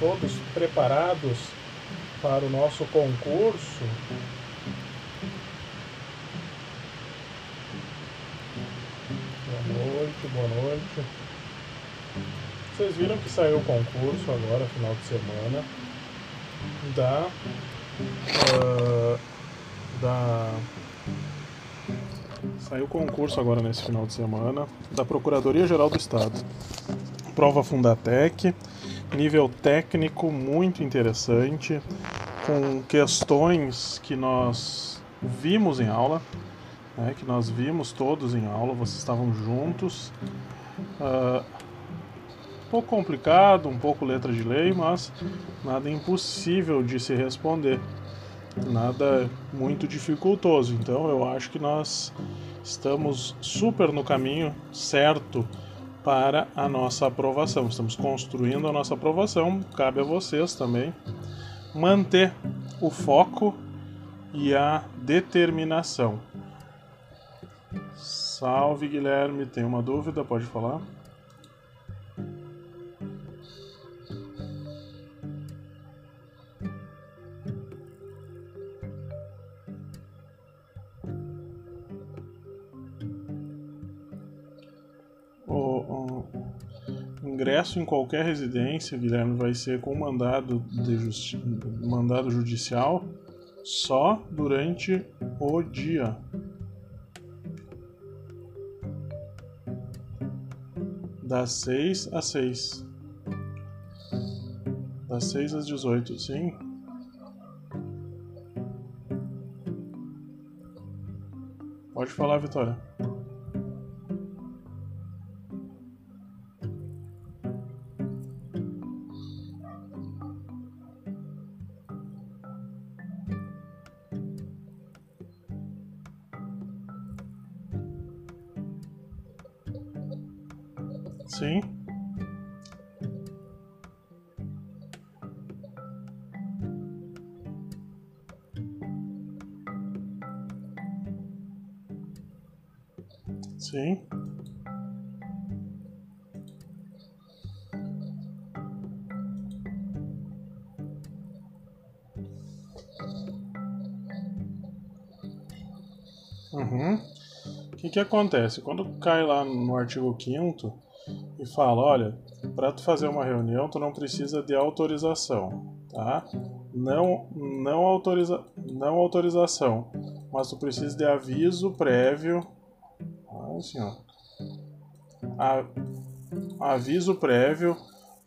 todos preparados para o nosso concurso? Boa noite, boa noite. Vocês viram que saiu o concurso agora, final de semana, da. Uh, da. Saiu o concurso agora nesse final de semana da Procuradoria Geral do Estado. Prova Fundatec, nível técnico muito interessante, com questões que nós vimos em aula, né, que nós vimos todos em aula, vocês estavam juntos. Uh, um pouco complicado, um pouco letra de lei, mas nada impossível de se responder, nada muito dificultoso. Então eu acho que nós estamos super no caminho certo para a nossa aprovação. Estamos construindo a nossa aprovação. Cabe a vocês também manter o foco e a determinação. Salve Guilherme, tem uma dúvida? Pode falar. Ingresso em qualquer residência, Guilherme, vai ser com mandado, de justi mandado judicial só durante o dia. Das 6 às 6. Das 6 às 18, sim? Pode falar, Vitória. Que, acontece? Quando cai lá no artigo 5 e fala, olha, para tu fazer uma reunião tu não precisa de autorização, tá? Não, não, autoriza, não autorização, mas tu precisa de aviso prévio, ó, a, aviso prévio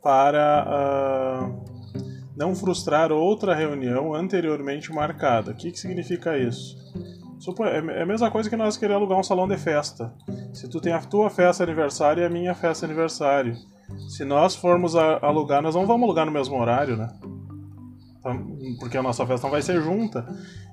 para uh, não frustrar outra reunião anteriormente marcada. O que, que significa isso? É, é a mesma coisa que nós querer alugar um salão de festa. Se tu tem a tua festa aniversário e a minha festa aniversário. Se nós formos alugar, nós não vamos alugar no mesmo horário, né? Então, porque a nossa festa não vai ser junta.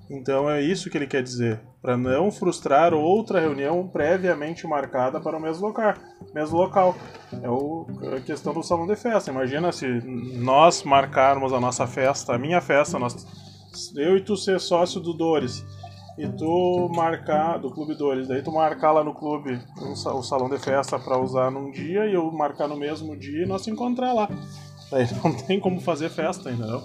Então é isso que ele quer dizer. Para não frustrar outra reunião previamente marcada para o mesmo local. Mesmo local. É o, a questão do salão de festa. Imagina se nós marcarmos a nossa festa, a minha festa, nós, eu e tu ser sócio do Dores e tu marcar do clube Dores, daí tu marcar lá no clube um, o salão de festa para usar num dia e eu marcar no mesmo dia e nós se encontrar lá. Daí não tem como fazer festa ainda, não.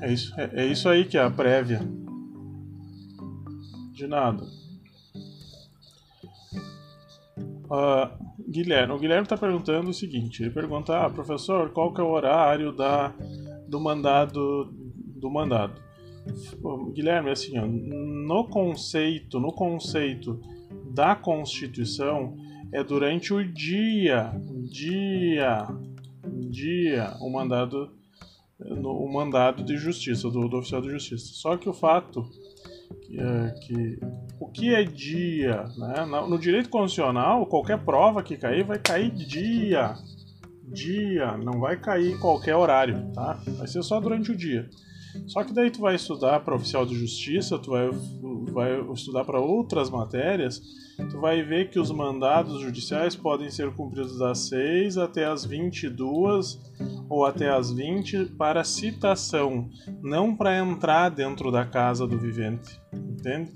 É isso, é, é isso aí que é a prévia. De nada. Uh, Guilherme, o Guilherme está perguntando o seguinte: ele pergunta, ah, professor, qual que é o horário da, do mandado do mandado? Guilherme, assim, ó, no conceito, no conceito da Constituição é durante o dia, dia, dia o mandado, o mandado de justiça do, do oficial de justiça. Só que o fato é, que o que é dia, né? No direito constitucional, qualquer prova que cair vai cair dia, dia, não vai cair qualquer horário, tá? Vai ser só durante o dia. Só que daí tu vai estudar para oficial de justiça, tu vai, vai estudar para outras matérias, tu vai ver que os mandados judiciais podem ser cumpridos das 6 até as 22 ou até as 20 para citação, não para entrar dentro da casa do vivente, entende?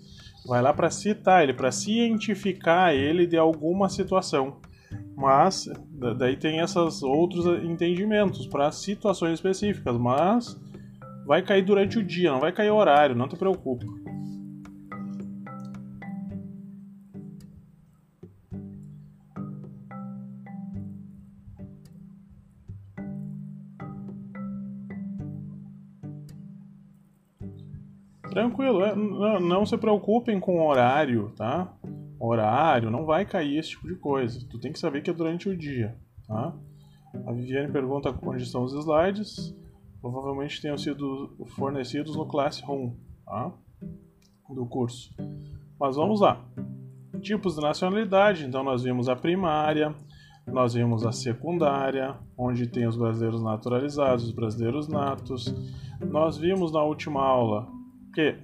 Vai lá para citar ele, para cientificar ele de alguma situação. Mas daí tem esses outros entendimentos para situações específicas, mas vai cair durante o dia, não vai cair horário, não te preocupe. Tranquilo, é, não, não, se preocupem com o horário, tá? Horário, não vai cair esse tipo de coisa. Tu tem que saber que é durante o dia, tá? A Viviane pergunta onde estão os slides. Provavelmente tenham sido fornecidos no Classroom, tá? Do curso. Mas vamos lá. Tipos de nacionalidade, então nós vimos a primária, nós vimos a secundária, onde tem os brasileiros naturalizados, os brasileiros natos. Nós vimos na última aula que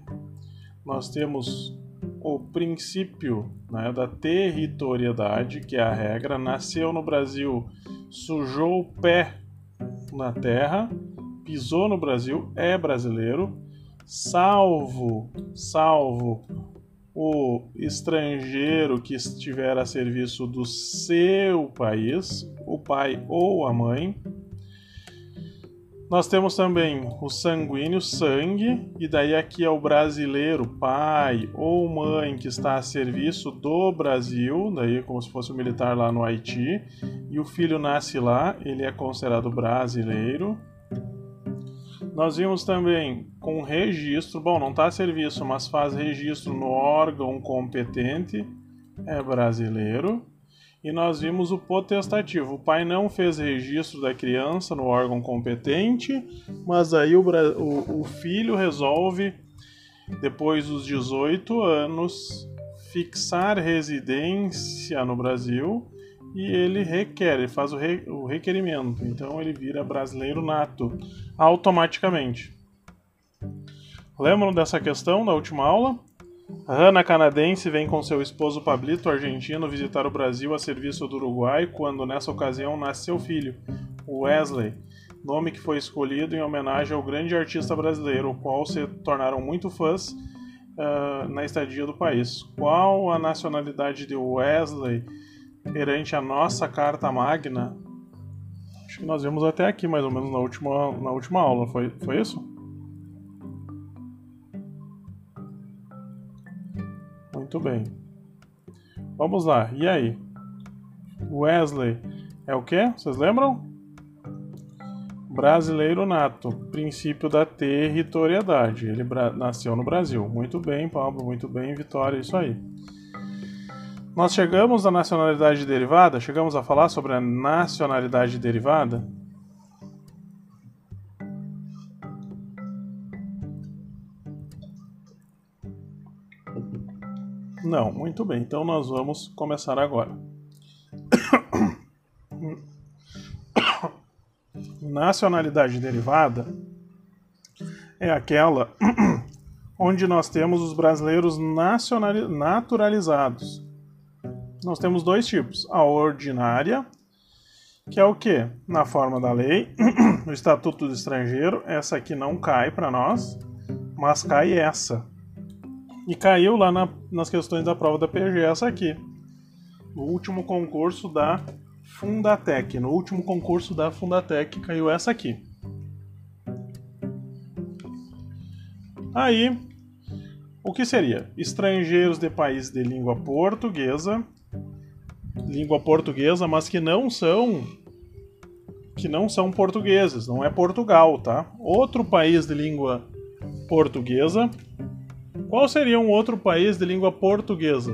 nós temos o princípio né, da territorialidade, que é a regra, nasceu no Brasil, sujou o pé na terra, pisou no Brasil, é brasileiro, salvo, salvo o estrangeiro que estiver a serviço do seu país, o pai ou a mãe, nós temos também o sanguíneo, sangue, e daí aqui é o brasileiro, pai ou mãe que está a serviço do Brasil, daí como se fosse um militar lá no Haiti, e o filho nasce lá, ele é considerado brasileiro. Nós vimos também com registro, bom, não está a serviço, mas faz registro no órgão competente, é brasileiro. E nós vimos o potestativo. O pai não fez registro da criança no órgão competente, mas aí o, o, o filho resolve, depois dos 18 anos, fixar residência no Brasil e ele requer, ele faz o, re, o requerimento. Então ele vira brasileiro nato automaticamente. Lembram dessa questão da última aula? Ana canadense vem com seu esposo Pablito argentino visitar o Brasil a serviço do Uruguai quando nessa ocasião nasce seu filho, Wesley, nome que foi escolhido em homenagem ao grande artista brasileiro, o qual se tornaram muito fãs uh, na estadia do país. Qual a nacionalidade de Wesley perante a nossa Carta Magna? Acho que nós vimos até aqui mais ou menos na última, na última aula, foi, foi isso? Muito bem. Vamos lá. E aí? Wesley é o quê? Vocês lembram? Brasileiro nato, princípio da territorialidade. Ele nasceu no Brasil. Muito bem, Pablo, muito bem, Vitória, isso aí. Nós chegamos à nacionalidade derivada? Chegamos a falar sobre a nacionalidade derivada? Não, muito bem. Então nós vamos começar agora. Nacionalidade derivada é aquela onde nós temos os brasileiros naturalizados. Nós temos dois tipos: a ordinária, que é o que? Na forma da lei, no Estatuto do Estrangeiro, essa aqui não cai para nós, mas cai essa, e caiu lá na, nas questões da prova da PG, essa aqui. No último concurso da Fundatec. No último concurso da Fundatec caiu essa aqui. Aí, o que seria? Estrangeiros de países de língua portuguesa, língua portuguesa, mas que não são que não são portugueses, não é Portugal, tá? Outro país de língua portuguesa qual seria um outro país de língua portuguesa?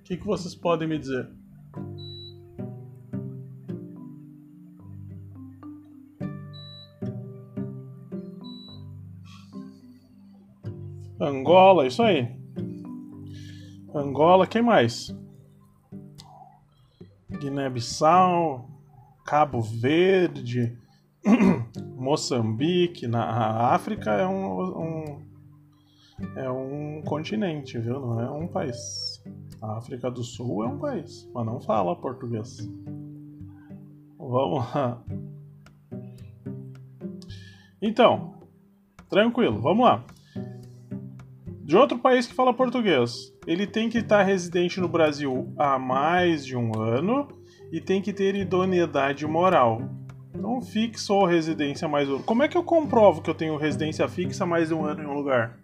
O que, que vocês podem me dizer? Angola, isso aí. Angola, quem mais? Guiné-Bissau, Cabo Verde, Moçambique, na África é um, um, é um continente, viu? Não é um país. A África do Sul é um país, mas não fala português. Vamos lá. Então, tranquilo, vamos lá. De outro país que fala português. Ele tem que estar residente no Brasil há mais de um ano e tem que ter idoneidade moral. Então, fixa ou residência mais um. Como é que eu comprovo que eu tenho residência fixa mais de um ano em um lugar?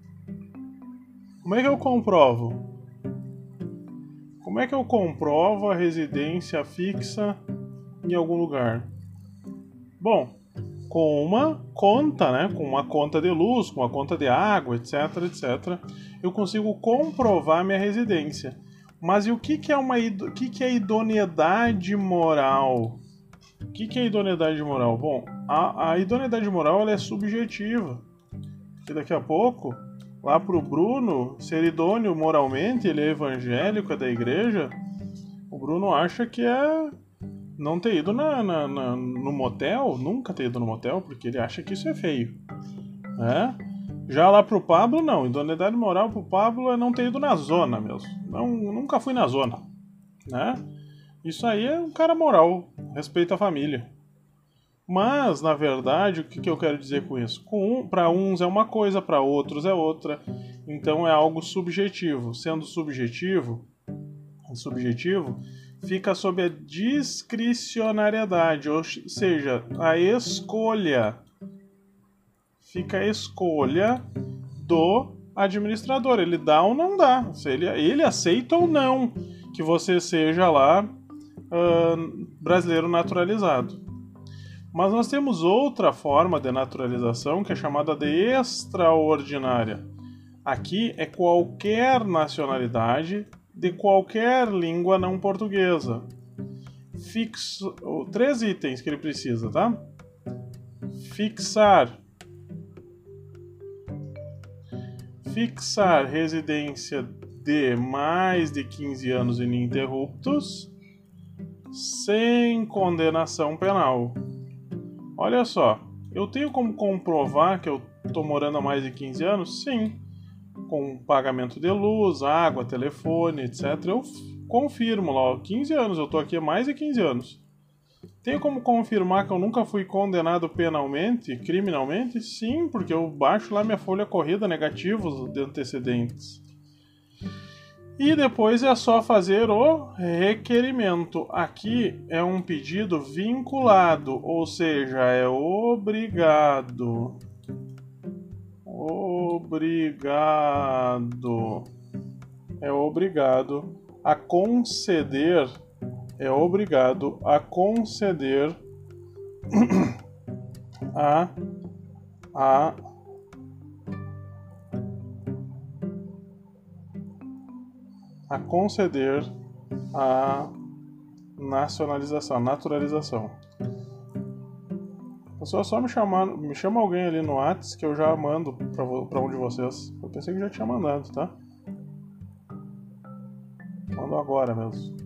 Como é que eu comprovo? Como é que eu comprovo a residência fixa em algum lugar? Bom, com uma conta, né, com uma conta de luz, com uma conta de água, etc, etc, eu consigo comprovar minha residência. Mas e o que, que é uma o que, que é idoneidade moral? O que, que é idoneidade moral? Bom, a, a idoneidade moral ela é subjetiva. Daqui a pouco, lá pro Bruno, ser idôneo moralmente, ele é evangélico, é da igreja, o Bruno acha que é não ter ido na, na, na, no motel, nunca ter ido no motel, porque ele acha que isso é feio. Né? Já lá pro Pablo, não. Idoneidade moral pro Pablo é não ter ido na zona mesmo. Não, nunca fui na zona. Né? Isso aí é um cara moral, respeita a família. Mas, na verdade, o que, que eu quero dizer com isso? Um, para uns é uma coisa, para outros é outra. Então é algo subjetivo. Sendo subjetivo, subjetivo, fica sob a discricionariedade, ou seja, a escolha. Fica a escolha do administrador. Ele dá ou não dá. Se ele, ele aceita ou não que você seja lá uh, brasileiro naturalizado. Mas nós temos outra forma de naturalização que é chamada de extraordinária. Aqui é qualquer nacionalidade de qualquer língua não portuguesa. Fixo, três itens que ele precisa, tá? Fixar. Fixar residência de mais de 15 anos ininterruptos sem condenação penal. Olha só, eu tenho como comprovar que eu estou morando há mais de 15 anos? Sim com pagamento de luz, água, telefone, etc. Eu confirmo lá, ó, 15 anos, eu tô aqui há mais de 15 anos. Tem como confirmar que eu nunca fui condenado penalmente, criminalmente? Sim, porque eu baixo lá minha folha corrida negativos de antecedentes. E depois é só fazer o requerimento. Aqui é um pedido vinculado, ou seja, é obrigado obrigado. É obrigado a conceder. É obrigado a conceder a a a conceder a nacionalização, naturalização. Pessoal, só me chamando, me chama alguém ali no Whats que eu já mando pra um de vocês. Eu pensei que já tinha mandado, tá? Mando agora mesmo.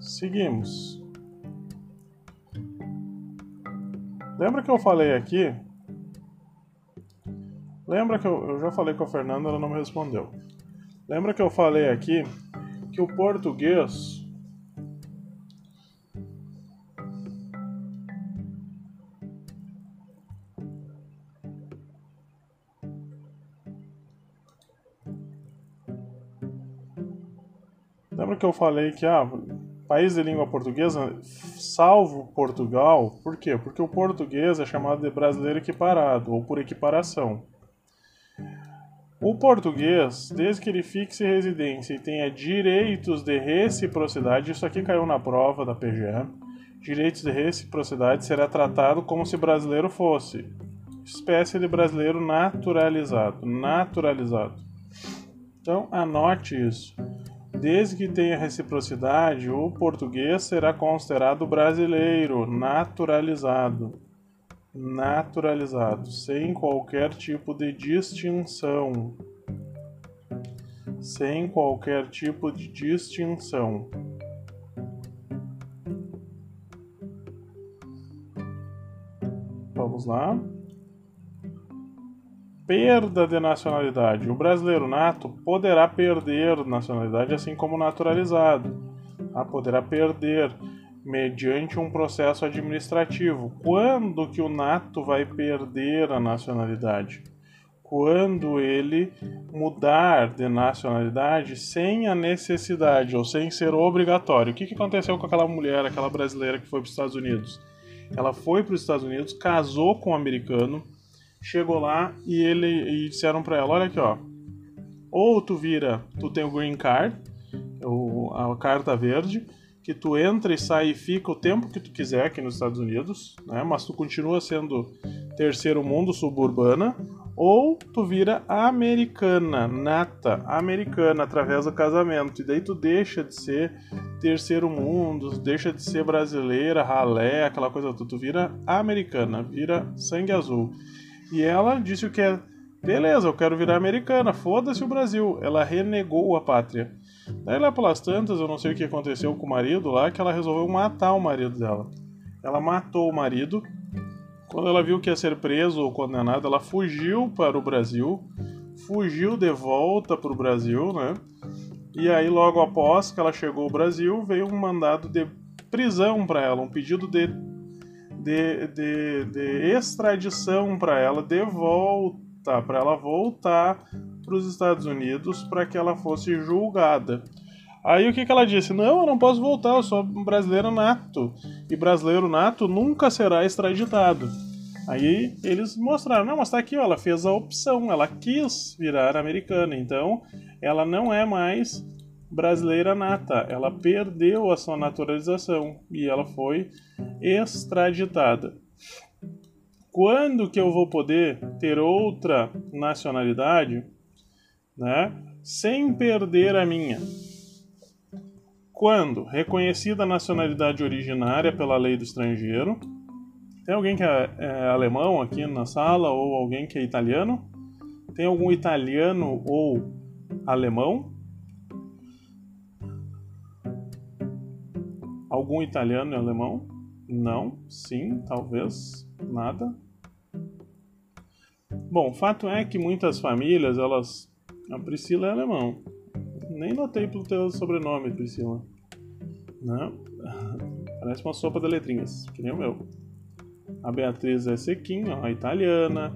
Seguimos. Lembra que eu falei aqui Lembra que eu, eu já falei com a Fernanda, ela não me respondeu. Lembra que eu falei aqui que o português Lembra que eu falei que ah, país de língua portuguesa, salvo Portugal, por quê? Porque o português é chamado de brasileiro equiparado ou por equiparação. O português, desde que ele fixe residência e tenha direitos de reciprocidade, isso aqui caiu na prova da PGA, direitos de reciprocidade será tratado como se brasileiro fosse, espécie de brasileiro naturalizado, naturalizado. Então anote isso. Desde que tenha reciprocidade, o português será considerado brasileiro, naturalizado naturalizado, sem qualquer tipo de distinção. Sem qualquer tipo de distinção. Vamos lá. Perda de nacionalidade. O brasileiro nato poderá perder nacionalidade assim como naturalizado Tá? Poderá perder mediante um processo administrativo. Quando que o nato vai perder a nacionalidade? Quando ele mudar de nacionalidade sem a necessidade ou sem ser obrigatório. O que, que aconteceu com aquela mulher, aquela brasileira que foi para os Estados Unidos? Ela foi para os Estados Unidos, casou com um americano, chegou lá e ele e disseram para ela, olha aqui, ó, ou tu vira, tu tem o green card, a carta verde, que tu entra e sai e fica o tempo que tu quiser aqui nos Estados Unidos, né? Mas tu continua sendo terceiro mundo suburbana, ou tu vira americana, nata, americana através do casamento. E daí tu deixa de ser terceiro mundo, deixa de ser brasileira, ralé, aquela coisa tudo. Tu vira americana, vira sangue azul. E ela disse o que é Beleza, eu quero virar americana, foda-se o Brasil. Ela renegou a pátria. Daí lá pelas tantas, eu não sei o que aconteceu com o marido lá, que ela resolveu matar o marido dela. Ela matou o marido. Quando ela viu que ia ser preso ou condenado, ela fugiu para o Brasil. Fugiu de volta para o Brasil, né? E aí, logo após que ela chegou ao Brasil, veio um mandado de prisão para ela, um pedido de, de, de, de extradição para ela de volta para ela voltar para os Estados Unidos para que ela fosse julgada. Aí o que, que ela disse? Não, eu não posso voltar, eu sou brasileiro nato. E brasileiro nato nunca será extraditado. Aí eles mostraram, não, mas tá aqui, ó, ela fez a opção, ela quis virar americana, então ela não é mais brasileira nata, ela perdeu a sua naturalização e ela foi extraditada. Quando que eu vou poder ter outra nacionalidade, né, sem perder a minha? Quando reconhecida a nacionalidade originária pela lei do estrangeiro. Tem alguém que é, é alemão aqui na sala ou alguém que é italiano? Tem algum italiano ou alemão? Algum italiano e alemão? Não, sim, talvez, nada. Bom, fato é que muitas famílias, elas. A Priscila é alemão. Nem notei pelo teu sobrenome, Priscila. Não. Parece uma sopa de letrinhas, que nem o meu. A Beatriz é sequinha, a italiana.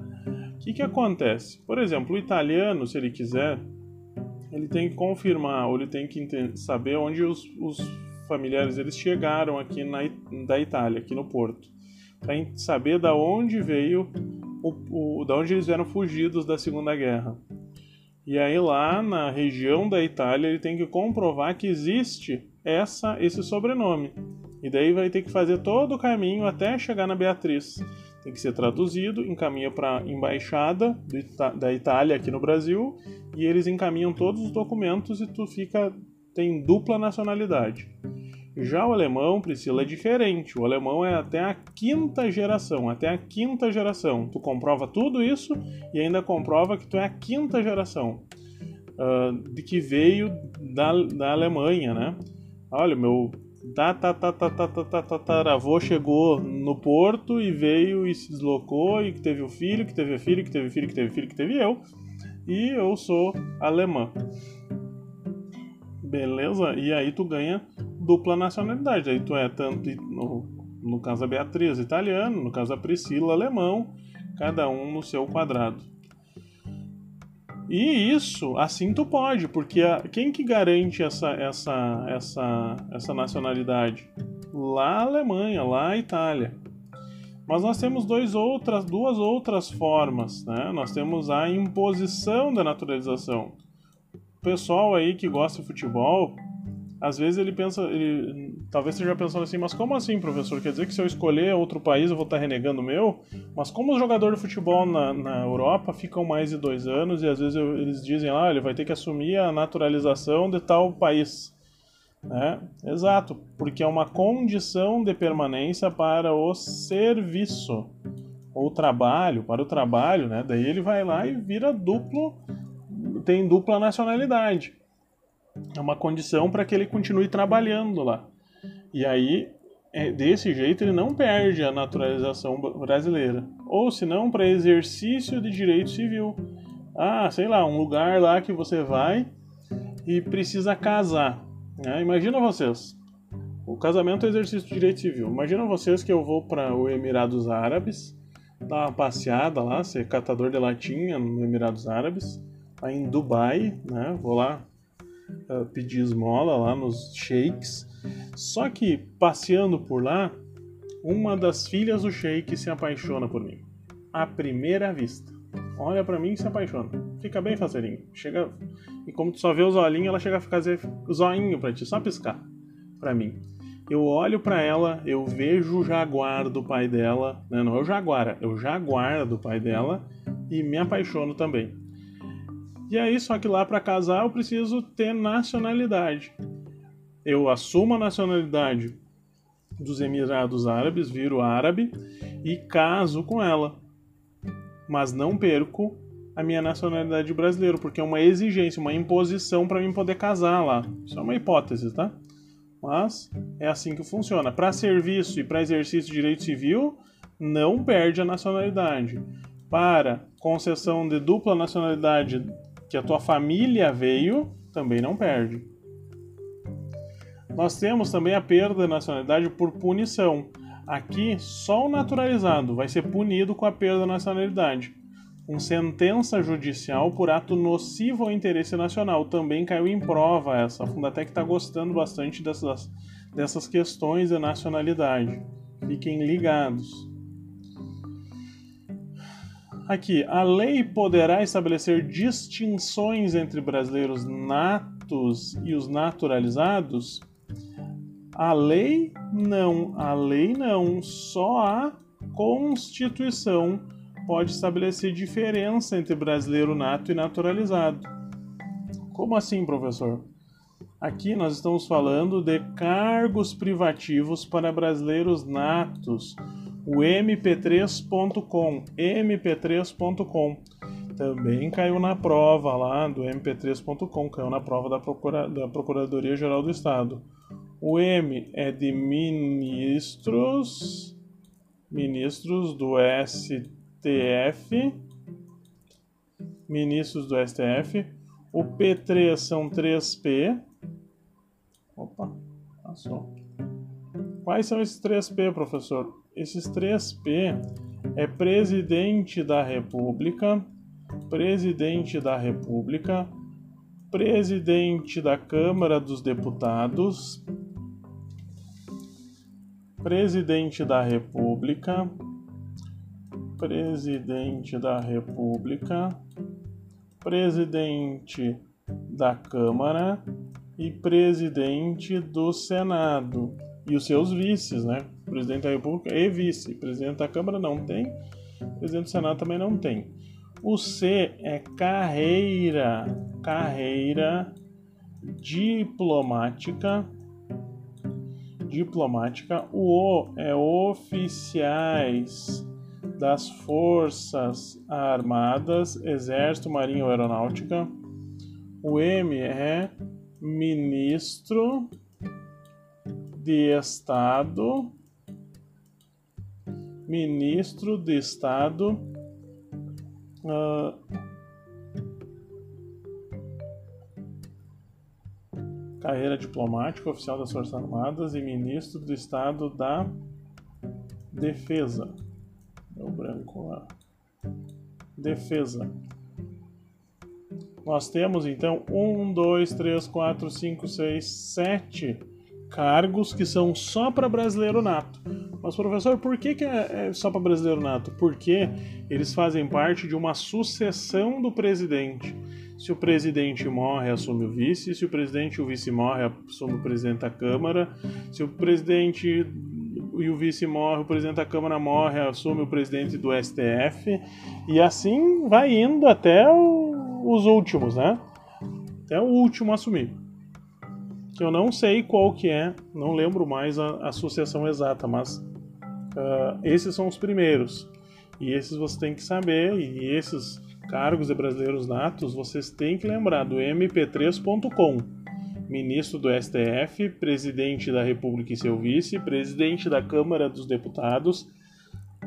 O que, que acontece? Por exemplo, o italiano, se ele quiser, ele tem que confirmar, ou ele tem que saber onde os, os familiares eles chegaram aqui na, da Itália, aqui no Porto. Para saber da onde veio o, o, da onde eles vieram fugidos da Segunda Guerra. E aí lá na região da Itália ele tem que comprovar que existe essa esse sobrenome. E daí vai ter que fazer todo o caminho até chegar na Beatriz. Tem que ser traduzido, encaminha para a embaixada da Itália aqui no Brasil e eles encaminham todos os documentos e tu fica tem dupla nacionalidade. Já o alemão, Priscila, é diferente. O alemão é até a quinta geração, até a quinta geração. Tu comprova tudo isso e ainda comprova que tu é a quinta geração uh, de que veio da, da Alemanha, né? Olha, meu tataravô chegou no porto e veio e se deslocou e que teve o filho, que teve filho, que teve filho, que teve filho, que teve eu. E eu sou alemã. Beleza? E aí tu ganha dupla nacionalidade. Aí tu é tanto, no, no caso da Beatriz, italiano, no caso da Priscila, alemão, cada um no seu quadrado. E isso, assim tu pode, porque a, quem que garante essa, essa, essa, essa nacionalidade? Lá a Alemanha, lá a Itália. Mas nós temos dois outras, duas outras formas, né? Nós temos a imposição da naturalização. O pessoal aí que gosta de futebol às vezes ele pensa, ele talvez esteja pensando assim, mas como assim, professor? Quer dizer que se eu escolher outro país eu vou estar renegando o meu? Mas como os jogadores de futebol na, na Europa ficam mais de dois anos e às vezes eu, eles dizem, ah, ele vai ter que assumir a naturalização de tal país. Né? Exato, porque é uma condição de permanência para o serviço ou trabalho, para o trabalho, né? Daí ele vai lá e vira duplo, tem dupla nacionalidade é uma condição para que ele continue trabalhando lá. E aí, é, desse jeito, ele não perde a naturalização brasileira. Ou se não, para exercício de direito civil. Ah, sei lá, um lugar lá que você vai e precisa casar. Né? Imagina vocês, O casamento é exercício de direito civil. Imagina vocês que eu vou para o Emirados Árabes, dar uma passeada lá, ser catador de latinha no Emirados Árabes, lá em Dubai, né? Vou lá uh, pedir esmola lá nos sheiks. Só que passeando por lá, uma das filhas do sheik se apaixona por mim. À primeira vista. Olha para mim e se apaixona. Fica bem faceirinho. Chega e como tu só vê os olhinhos, ela chega a fazer zoinho para ti, só piscar para mim. Eu olho para ela, eu vejo o jaguar do pai dela, né? não é o jaguar, é o jaguar do pai dela e me apaixono também. E aí, só que lá para casar eu preciso ter nacionalidade. Eu assumo a nacionalidade dos Emirados Árabes, viro árabe e caso com ela. Mas não perco a minha nacionalidade brasileira, porque é uma exigência, uma imposição para mim poder casar lá. Isso é uma hipótese, tá? Mas é assim que funciona. Para serviço e para exercício de direito civil, não perde a nacionalidade. Para concessão de dupla nacionalidade que a tua família veio, também não perde. Nós temos também a perda da nacionalidade por punição. Aqui, só o naturalizado vai ser punido com a perda da nacionalidade. Um sentença judicial por ato nocivo ao interesse nacional também caiu em prova essa. A Fundatec está gostando bastante dessas, dessas questões de nacionalidade. Fiquem ligados. Aqui, a lei poderá estabelecer distinções entre brasileiros natos e os naturalizados? A lei não, a lei não, só a Constituição pode estabelecer diferença entre brasileiro nato e naturalizado. Como assim, professor? Aqui nós estamos falando de cargos privativos para brasileiros natos, o mp3.com, mp3.com. Também caiu na prova lá do mp3.com, caiu na prova da, Procura, da Procuradoria Geral do Estado. O M é de ministros, ministros do STF, ministros do STF. O P3 são 3P. Opa, passou. Quais são esses 3P, professor? Esses 3P é presidente da República, presidente da República, presidente da Câmara dos Deputados, presidente da República, presidente da República, presidente da Câmara e presidente do Senado e os seus vices, né? Presidente da República e vice. Presidente da Câmara não tem, presidente do Senado também não tem. O C é carreira, carreira diplomática diplomática. O O é oficiais das Forças Armadas, Exército, Marinha ou Aeronáutica. O M é ministro de Estado, ministro de Estado. Uh, carreira diplomática, oficial das Forças Armadas e ministro do Estado da Defesa. Deu branco lá. Defesa. Nós temos então um, dois, três, quatro, cinco, seis, sete cargos que são só para brasileiro nato. Mas, professor, por que, que é, é só para brasileiro nato? Porque eles fazem parte de uma sucessão do presidente. Se o presidente morre, assume o vice. Se o presidente e o vice morre, assume o presidente da Câmara. Se o presidente e o vice morre, o presidente da Câmara morre, assume o presidente do STF. E assim vai indo até os últimos, né? Até o último assumir. Que eu não sei qual que é, não lembro mais a, a sucessão exata, mas uh, esses são os primeiros. E esses você tem que saber, e esses cargos de brasileiros natos, vocês têm que lembrar do mp3.com. Ministro do STF, presidente da República e seu vice, presidente da Câmara dos Deputados,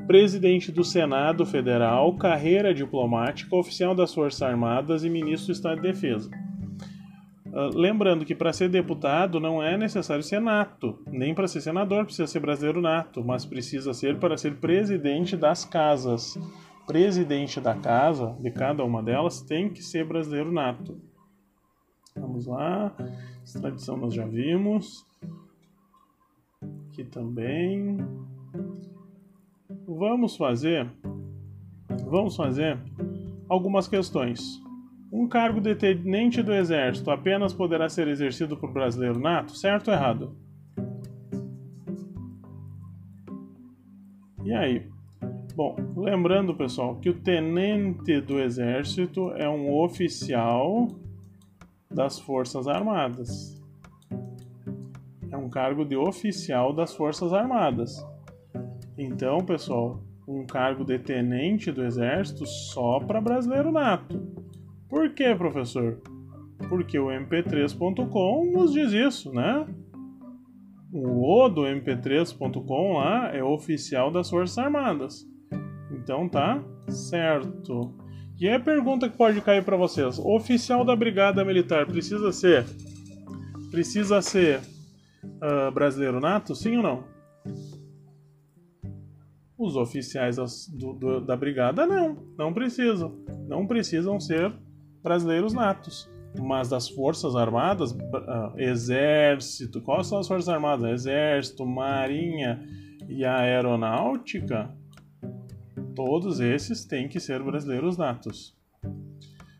presidente do Senado Federal, carreira diplomática, oficial das Forças Armadas e ministro do Estado de Defesa. Uh, lembrando que para ser deputado não é necessário ser nato, nem para ser senador precisa ser brasileiro nato, mas precisa ser para ser presidente das casas. Presidente da casa, de cada uma delas, tem que ser brasileiro nato. Vamos lá, extradição nós já vimos. Aqui também. Vamos fazer, vamos fazer algumas questões. Um cargo de tenente do exército apenas poderá ser exercido por brasileiro nato? Certo ou errado? E aí? Bom, lembrando pessoal que o tenente do exército é um oficial das Forças Armadas. É um cargo de oficial das Forças Armadas. Então, pessoal, um cargo de tenente do exército só para brasileiro nato. Por que, professor? Porque o mp3.com nos diz isso, né? O O do mp3.com lá é oficial das Forças Armadas. Então tá certo. E a pergunta que pode cair para vocês: oficial da Brigada Militar precisa ser precisa ser uh, brasileiro nato? Sim ou não? Os oficiais do, do, da brigada não, não precisam. Não precisam ser brasileiros natos. Mas das Forças Armadas, uh, Exército, quais são as Forças Armadas? Exército, Marinha e Aeronáutica, todos esses têm que ser brasileiros natos.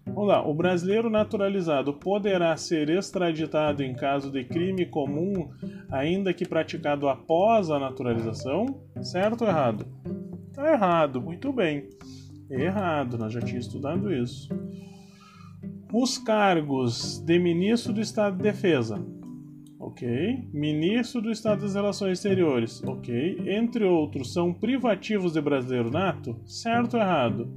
Vamos lá, o brasileiro naturalizado poderá ser extraditado em caso de crime comum, ainda que praticado após a naturalização? Certo ou errado? Tá errado, muito bem. Errado, nós já tínhamos estudado isso. Os cargos de ministro do Estado de Defesa, ok? Ministro do Estado das Relações Exteriores, ok? Entre outros, são privativos de brasileiro nato? Certo ou errado?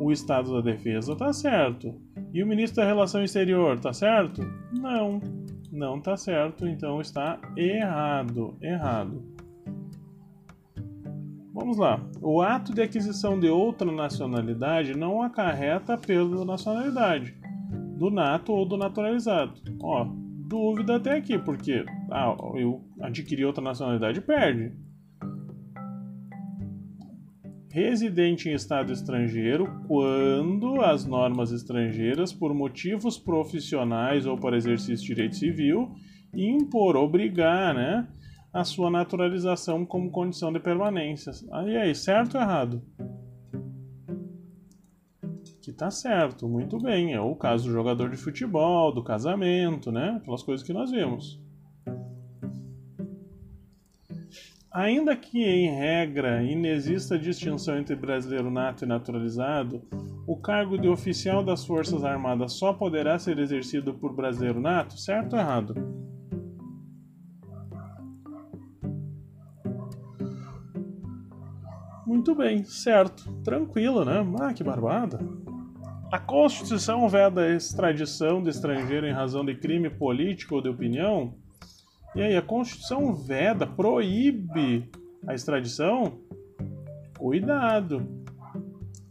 O Estado da Defesa tá certo. E o ministro da Relação Exterior tá certo? Não, não tá certo, então está errado, errado. Vamos lá. O ato de aquisição de outra nacionalidade não acarreta a perda da nacionalidade do nato ou do naturalizado. Ó, dúvida até aqui, porque ah, eu adquiri outra nacionalidade perde. Residente em estado estrangeiro quando as normas estrangeiras, por motivos profissionais ou para exercício de direito civil, impor, obrigar, né, a sua naturalização como condição de permanência. Aí, aí, certo ou errado? Que tá certo, muito bem. É o caso do jogador de futebol, do casamento, né? Aquelas coisas que nós vimos. Ainda que, em regra, inexista distinção entre brasileiro nato e naturalizado, o cargo de oficial das Forças Armadas só poderá ser exercido por brasileiro nato? Certo ou errado? Muito bem, certo. Tranquilo, né? Ah, que barbada. A Constituição veda a extradição de estrangeiro em razão de crime político ou de opinião? E aí, a Constituição veda, proíbe a extradição? Cuidado!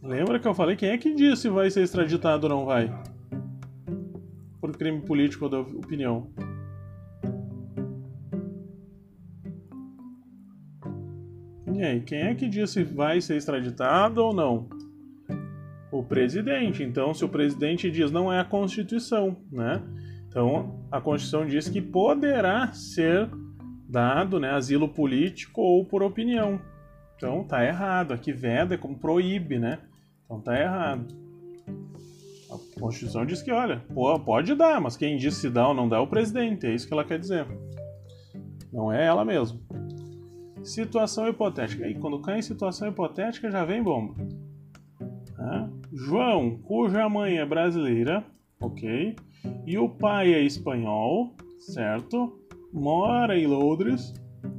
Lembra que eu falei quem é que disse se vai ser extraditado ou não vai? Por crime político ou de opinião? E aí, quem é que disse se vai ser extraditado ou não? O presidente. Então, se o presidente diz não é a Constituição, né? Então, a Constituição diz que poderá ser dado, né, asilo político ou por opinião. Então, tá errado. Aqui veda é como proíbe, né? Então tá errado. A Constituição diz que, olha, pode dar, mas quem diz se dá ou não dá é o presidente. É isso que ela quer dizer. Não é ela mesmo. Situação hipotética. E quando cai em situação hipotética já vem bomba. Né? João, cuja mãe é brasileira, ok? E o pai é espanhol, certo? Mora em Londres,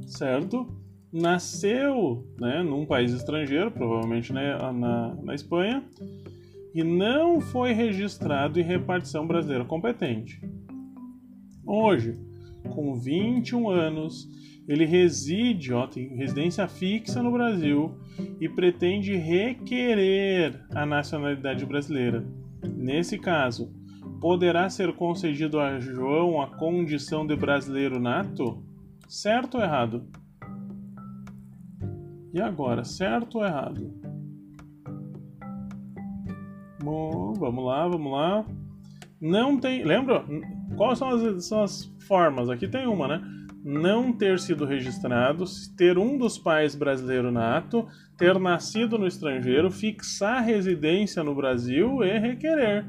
certo? Nasceu né, num país estrangeiro, provavelmente né, na, na Espanha, e não foi registrado em repartição brasileira competente. Hoje, com 21 anos, ele reside, ó, tem residência fixa no Brasil e pretende requerer a nacionalidade brasileira. Nesse caso, poderá ser concedido a João a condição de brasileiro nato? Certo ou errado? E agora, certo ou errado? Bom, vamos lá, vamos lá. Não tem. Lembra? Quais são as, são as formas? Aqui tem uma, né? Não ter sido registrado, ter um dos pais brasileiro nato, ter nascido no estrangeiro, fixar residência no Brasil e requerer.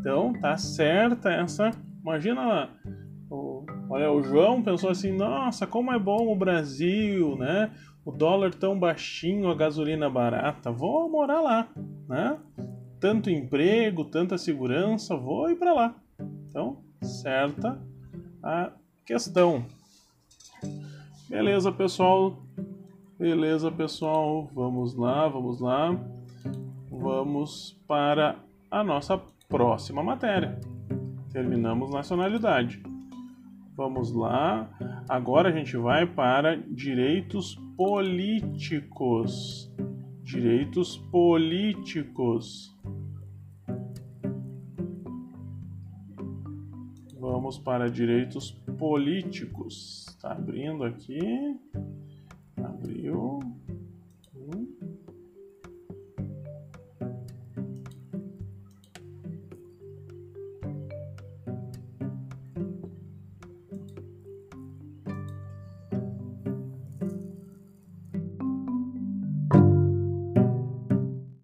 Então, tá certa essa. Imagina lá. O, olha, o João pensou assim: nossa, como é bom o Brasil, né? O dólar tão baixinho, a gasolina barata, vou morar lá, né? Tanto emprego, tanta segurança, vou ir para lá. Então, certa a questão. Beleza, pessoal. Beleza, pessoal. Vamos lá, vamos lá. Vamos para a nossa próxima matéria. Terminamos nacionalidade. Vamos lá. Agora a gente vai para direitos políticos. Direitos políticos. Vamos para direitos políticos. Está abrindo aqui. Abriu.